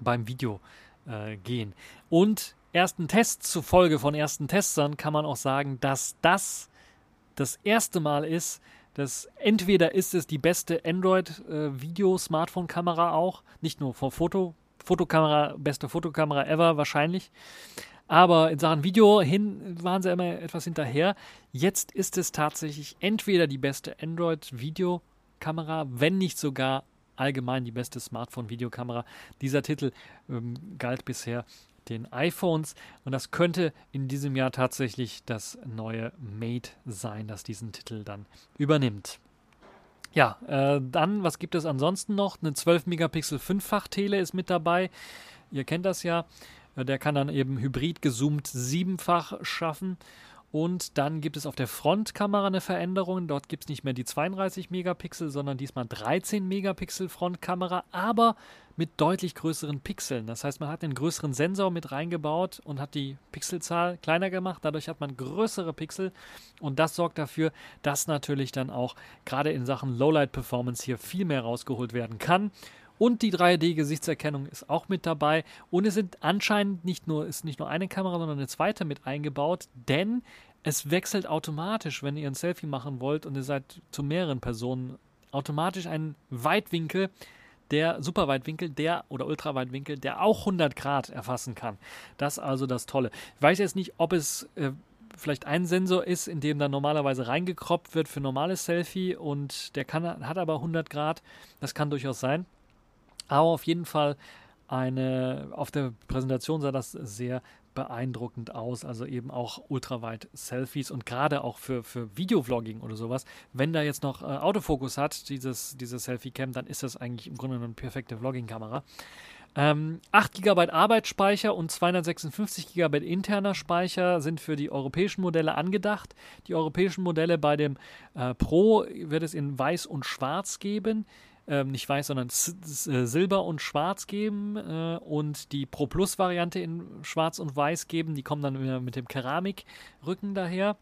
beim Video äh, gehen. Und ersten Tests zufolge von ersten Testern kann man auch sagen, dass das das erste Mal ist, dass entweder ist es die beste Android-Video-Smartphone-Kamera äh, auch, nicht nur vor Foto, Fotokamera, beste Fotokamera ever wahrscheinlich, aber in Sachen Video hin waren sie immer etwas hinterher. Jetzt ist es tatsächlich entweder die beste Android-Videokamera, wenn nicht sogar allgemein die beste Smartphone-Videokamera. Dieser Titel ähm, galt bisher den iPhones und das könnte in diesem Jahr tatsächlich das neue Mate sein, das diesen Titel dann übernimmt. Ja, äh, dann, was gibt es ansonsten noch? Eine 12 Megapixel Fünffach-Tele ist mit dabei. Ihr kennt das ja. Äh, der kann dann eben hybrid gezoomt siebenfach schaffen. Und dann gibt es auf der Frontkamera eine Veränderung. Dort gibt es nicht mehr die 32 Megapixel, sondern diesmal 13 Megapixel Frontkamera, aber mit deutlich größeren Pixeln. Das heißt, man hat einen größeren Sensor mit reingebaut und hat die Pixelzahl kleiner gemacht. Dadurch hat man größere Pixel und das sorgt dafür, dass natürlich dann auch gerade in Sachen Lowlight Performance hier viel mehr rausgeholt werden kann. Und die 3D-Gesichtserkennung ist auch mit dabei. Und es sind anscheinend nicht nur, ist nicht nur eine Kamera, sondern eine zweite mit eingebaut, denn es wechselt automatisch, wenn ihr ein Selfie machen wollt und ihr seid zu mehreren Personen, automatisch ein Weitwinkel, der Superweitwinkel, der oder Ultraweitwinkel, der auch 100 Grad erfassen kann. Das ist also das Tolle. Ich weiß jetzt nicht, ob es äh, vielleicht ein Sensor ist, in dem dann normalerweise reingekroppt wird für normales Selfie und der kann, hat aber 100 Grad. Das kann durchaus sein. Aber auf jeden Fall eine, auf der Präsentation sah das sehr beeindruckend aus. Also eben auch ultraweit Selfies und gerade auch für, für Videovlogging oder sowas. Wenn da jetzt noch äh, Autofokus hat, dieses, diese Selfie-Cam, dann ist das eigentlich im Grunde eine perfekte Vlogging-Kamera. Ähm, 8 GB Arbeitsspeicher und 256 GB interner Speicher sind für die europäischen Modelle angedacht. Die europäischen Modelle bei dem äh, Pro wird es in weiß und schwarz geben ähm, nicht weiß, sondern äh, Silber und Schwarz geben äh, und die Pro Plus Variante in Schwarz und Weiß geben. Die kommen dann mit dem Keramikrücken daher.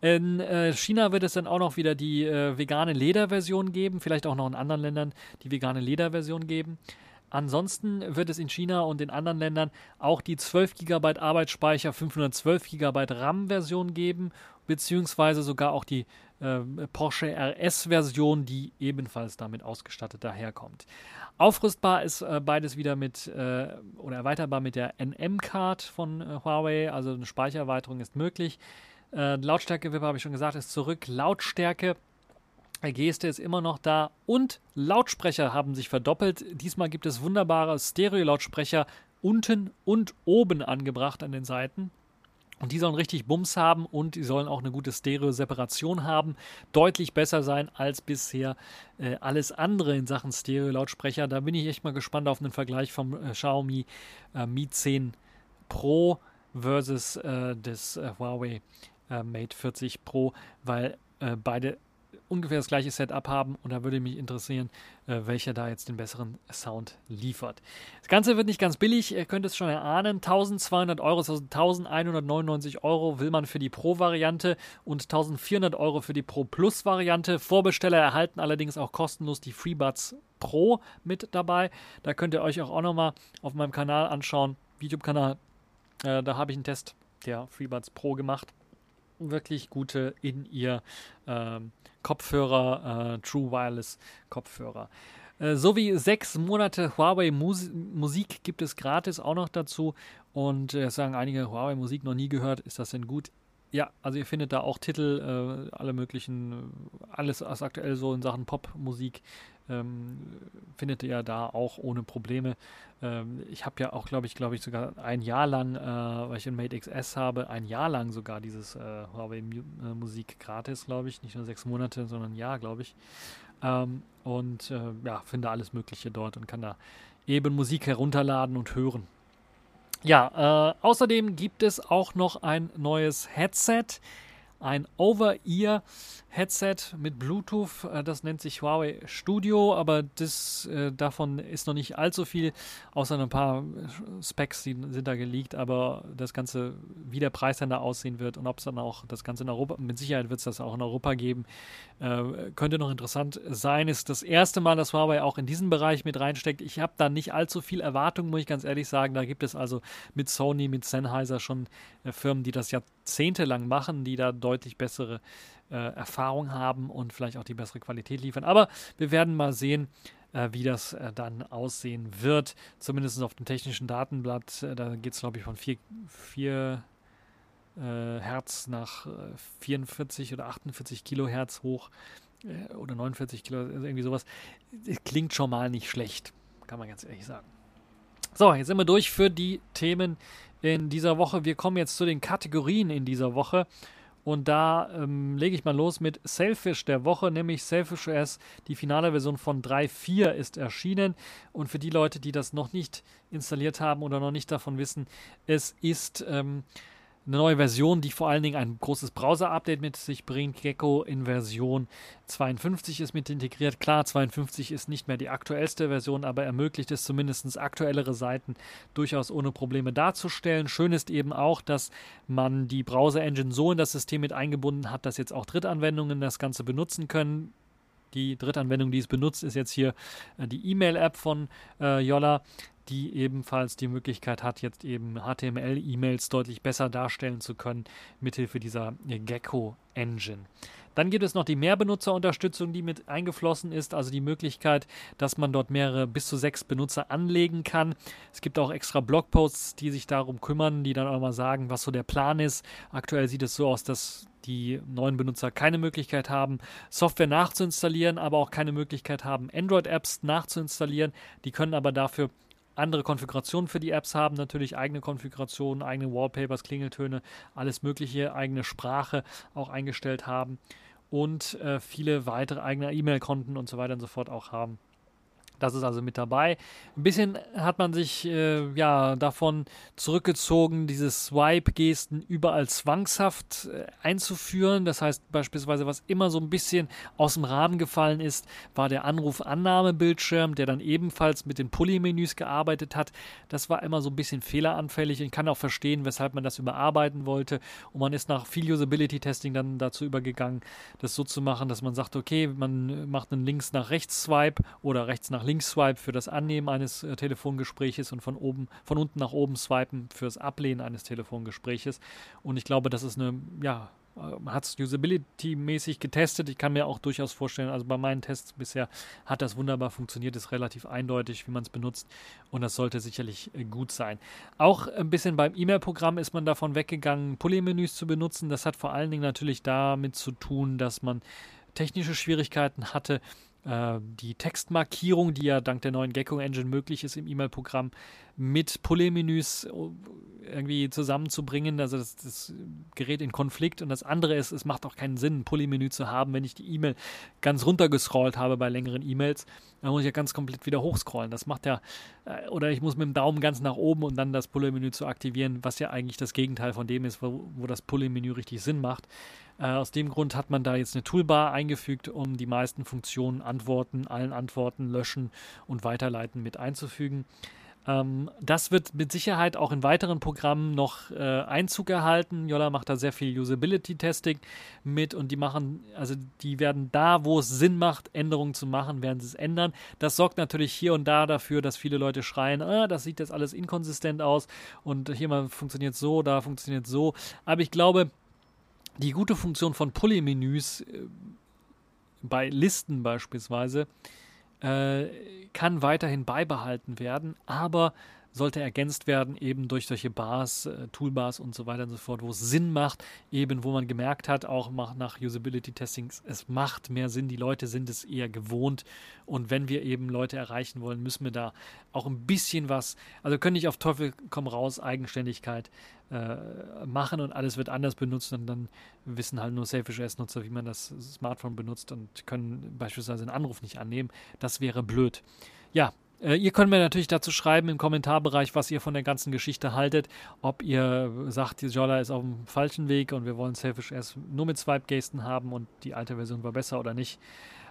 In äh, China wird es dann auch noch wieder die äh, vegane Lederversion geben, vielleicht auch noch in anderen Ländern die vegane Lederversion geben. Ansonsten wird es in China und in anderen Ländern auch die 12 GB Arbeitsspeicher, 512 GB RAM-Version geben, beziehungsweise sogar auch die äh, Porsche RS-Version, die ebenfalls damit ausgestattet daherkommt. Aufrüstbar ist äh, beides wieder mit äh, oder erweiterbar mit der NM-Card von äh, Huawei, also eine Speichererweiterung ist möglich. Äh, Lautstärke-Wipper habe ich schon gesagt, ist zurück. Lautstärke Geste ist immer noch da und Lautsprecher haben sich verdoppelt. Diesmal gibt es wunderbare Stereo-Lautsprecher unten und oben angebracht an den Seiten. Und die sollen richtig Bums haben und die sollen auch eine gute Stereo-Separation haben. Deutlich besser sein als bisher äh, alles andere in Sachen Stereo-Lautsprecher. Da bin ich echt mal gespannt auf einen Vergleich vom äh, Xiaomi äh, Mi 10 Pro versus äh, des äh, Huawei äh, Mate 40 Pro, weil beide ungefähr das gleiche Setup haben und da würde mich interessieren, äh, welcher da jetzt den besseren Sound liefert. Das Ganze wird nicht ganz billig, ihr könnt es schon erahnen. 1200 Euro, also 1199 Euro will man für die Pro-Variante und 1400 Euro für die Pro Plus-Variante. Vorbesteller erhalten allerdings auch kostenlos die FreeBuds Pro mit dabei. Da könnt ihr euch auch, auch nochmal auf meinem Kanal anschauen, YouTube-Kanal. Äh, da habe ich einen Test der FreeBuds Pro gemacht wirklich gute in ihr ähm, Kopfhörer, äh, True Wireless Kopfhörer. Äh, sowie sechs Monate Huawei Mus Musik gibt es gratis auch noch dazu. Und äh, sagen einige, Huawei Musik noch nie gehört, ist das denn gut? Ja, also ihr findet da auch Titel, äh, alle möglichen, äh, alles was aktuell so in Sachen Popmusik ähm, findet ihr da auch ohne Probleme. Ähm, ich habe ja auch, glaube ich, glaube ich sogar ein Jahr lang, äh, weil ich ein Mate XS habe, ein Jahr lang sogar dieses äh, Huawei äh, Musik gratis, glaube ich, nicht nur sechs Monate, sondern ein Jahr, glaube ich. Ähm, und äh, ja, finde alles Mögliche dort und kann da eben Musik herunterladen und hören. Ja, äh, außerdem gibt es auch noch ein neues Headset ein Over-Ear-Headset mit Bluetooth. Äh, das nennt sich Huawei Studio, aber das, äh, davon ist noch nicht allzu viel, außer ein paar Specs, die sind da geleakt. Aber das Ganze, wie der Preis dann da aussehen wird und ob es dann auch das Ganze in Europa, mit Sicherheit wird es das auch in Europa geben, äh, könnte noch interessant sein. Ist das erste Mal, dass Huawei auch in diesen Bereich mit reinsteckt. Ich habe da nicht allzu viel Erwartung, muss ich ganz ehrlich sagen. Da gibt es also mit Sony, mit Sennheiser schon äh, Firmen, die das jahrzehntelang machen, die da deutlich bessere äh, Erfahrung haben und vielleicht auch die bessere Qualität liefern. Aber wir werden mal sehen, äh, wie das äh, dann aussehen wird. Zumindest auf dem technischen Datenblatt. Äh, da geht es, glaube ich, von 4, 4 äh, Hertz nach 44 oder 48 Kilohertz hoch oder 49 Kilo, also irgendwie sowas. Klingt schon mal nicht schlecht, kann man ganz ehrlich sagen. So, jetzt sind wir durch für die Themen in dieser Woche. Wir kommen jetzt zu den Kategorien in dieser Woche. Und da ähm, lege ich mal los mit Selfish der Woche, nämlich Selfish OS. Die finale Version von 3.4 ist erschienen. Und für die Leute, die das noch nicht installiert haben oder noch nicht davon wissen, es ist ähm, eine neue Version, die vor allen Dingen ein großes Browser-Update mit sich bringt. Gecko in Version 52 ist mit integriert. Klar, 52 ist nicht mehr die aktuellste Version, aber ermöglicht es zumindest aktuellere Seiten durchaus ohne Probleme darzustellen. Schön ist eben auch, dass man die Browser-Engine so in das System mit eingebunden hat, dass jetzt auch Drittanwendungen das Ganze benutzen können. Die Drittanwendung, die es benutzt, ist jetzt hier äh, die E-Mail-App von äh, Yolla die ebenfalls die Möglichkeit hat, jetzt eben HTML-E-Mails deutlich besser darstellen zu können, mithilfe dieser Gecko-Engine. Dann gibt es noch die Mehrbenutzerunterstützung, die mit eingeflossen ist, also die Möglichkeit, dass man dort mehrere bis zu sechs Benutzer anlegen kann. Es gibt auch extra Blogposts, die sich darum kümmern, die dann auch mal sagen, was so der Plan ist. Aktuell sieht es so aus, dass die neuen Benutzer keine Möglichkeit haben, Software nachzuinstallieren, aber auch keine Möglichkeit haben, Android-Apps nachzuinstallieren. Die können aber dafür andere Konfigurationen für die Apps haben, natürlich eigene Konfigurationen, eigene Wallpapers, Klingeltöne, alles Mögliche, eigene Sprache auch eingestellt haben und äh, viele weitere eigene E-Mail-Konten und so weiter und so fort auch haben. Das ist also mit dabei. Ein bisschen hat man sich äh, ja davon zurückgezogen, diese Swipe-Gesten überall zwangshaft äh, einzuführen. Das heißt beispielsweise, was immer so ein bisschen aus dem Rahmen gefallen ist, war der Anrufannahmebildschirm, der dann ebenfalls mit den Pulley-Menüs gearbeitet hat. Das war immer so ein bisschen fehleranfällig. Ich kann auch verstehen, weshalb man das überarbeiten wollte. Und man ist nach viel Usability-Testing dann dazu übergegangen, das so zu machen, dass man sagt, okay, man macht einen links nach rechts Swipe oder rechts nach links Links-Swipe für das Annehmen eines äh, Telefongespräches und von oben, von unten nach oben swipen für das Ablehnen eines Telefongespräches. Und ich glaube, das ist eine, ja, äh, man hat es usability-mäßig getestet. Ich kann mir auch durchaus vorstellen, also bei meinen Tests bisher hat das wunderbar funktioniert, ist relativ eindeutig, wie man es benutzt und das sollte sicherlich äh, gut sein. Auch ein bisschen beim E-Mail-Programm ist man davon weggegangen, Pulley-Menüs zu benutzen. Das hat vor allen Dingen natürlich damit zu tun, dass man technische Schwierigkeiten hatte, die Textmarkierung, die ja dank der neuen Gecko Engine möglich ist im E-Mail-Programm, mit Pulley-Menüs äh, irgendwie zusammenzubringen. Also das, das, gerät in Konflikt. Und das andere ist, es macht auch keinen Sinn, ein Pulley-Menü zu haben, wenn ich die E-Mail ganz runtergescrollt habe bei längeren E-Mails. Dann muss ich ja ganz komplett wieder hochscrollen. Das macht ja, äh, oder ich muss mit dem Daumen ganz nach oben und dann das Pulley-Menü zu aktivieren, was ja eigentlich das Gegenteil von dem ist, wo, wo das Pulley-Menü richtig Sinn macht. Äh, aus dem Grund hat man da jetzt eine Toolbar eingefügt, um die meisten Funktionen, Antworten, allen Antworten, Löschen und Weiterleiten mit einzufügen. Ähm, das wird mit Sicherheit auch in weiteren Programmen noch äh, Einzug erhalten. Jolla macht da sehr viel Usability-Testing mit und die machen, also die werden da, wo es Sinn macht, Änderungen zu machen, werden sie es ändern. Das sorgt natürlich hier und da dafür, dass viele Leute schreien, ah, das sieht jetzt alles inkonsistent aus und hier mal funktioniert so, da funktioniert so. Aber ich glaube, die gute Funktion von Pulley-Menüs äh, bei Listen beispielsweise äh, kann weiterhin beibehalten werden, aber sollte ergänzt werden eben durch solche Bars, äh, Toolbars und so weiter und so fort, wo es Sinn macht, eben wo man gemerkt hat, auch nach Usability-Testings, es macht mehr Sinn, die Leute sind es eher gewohnt und wenn wir eben Leute erreichen wollen, müssen wir da auch ein bisschen was, also können nicht auf Teufel komm raus, Eigenständigkeit äh, machen und alles wird anders benutzt und dann wissen halt nur Selfish S-Nutzer, wie man das Smartphone benutzt und können beispielsweise einen Anruf nicht annehmen. Das wäre blöd. Ja, äh, ihr könnt mir natürlich dazu schreiben im Kommentarbereich, was ihr von der ganzen Geschichte haltet. Ob ihr sagt, die Jolla ist auf dem falschen Weg und wir wollen Selfish S nur mit Swipe-Gesten haben und die alte Version war besser oder nicht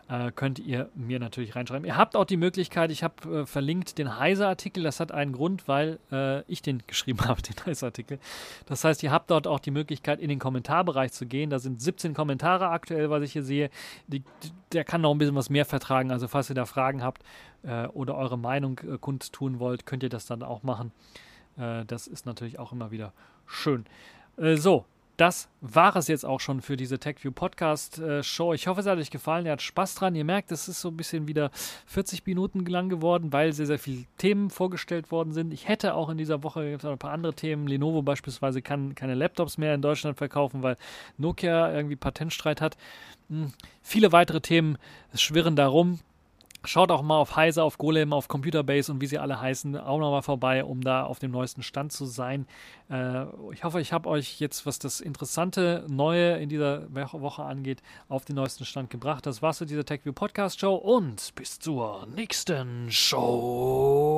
äh, könnt ihr mir natürlich reinschreiben. Ihr habt auch die Möglichkeit, ich habe äh, verlinkt den Heise-Artikel, das hat einen Grund, weil äh, ich den geschrieben habe, den Heise-Artikel. Das heißt, ihr habt dort auch die Möglichkeit, in den Kommentarbereich zu gehen. Da sind 17 Kommentare aktuell, was ich hier sehe. Die, der kann noch ein bisschen was mehr vertragen. Also falls ihr da Fragen habt äh, oder eure Meinung äh, kundtun wollt, könnt ihr das dann auch machen. Äh, das ist natürlich auch immer wieder schön. so, das war es jetzt auch schon für diese TechView Podcast äh, Show. Ich hoffe, es hat euch gefallen. Ihr habt Spaß dran. Ihr merkt, es ist so ein bisschen wieder 40 Minuten lang geworden, weil sehr, sehr viele Themen vorgestellt worden sind. Ich hätte auch in dieser Woche ein paar andere Themen. Lenovo beispielsweise kann keine Laptops mehr in Deutschland verkaufen, weil Nokia irgendwie Patentstreit hat. Hm. Viele weitere Themen schwirren darum. Schaut auch mal auf Heise, auf Golem, auf Computerbase und wie sie alle heißen, auch nochmal vorbei, um da auf dem neuesten Stand zu sein. Äh, ich hoffe, ich habe euch jetzt, was das interessante Neue in dieser Woche angeht, auf den neuesten Stand gebracht. Das war's für diese TechView Podcast Show und bis zur nächsten Show.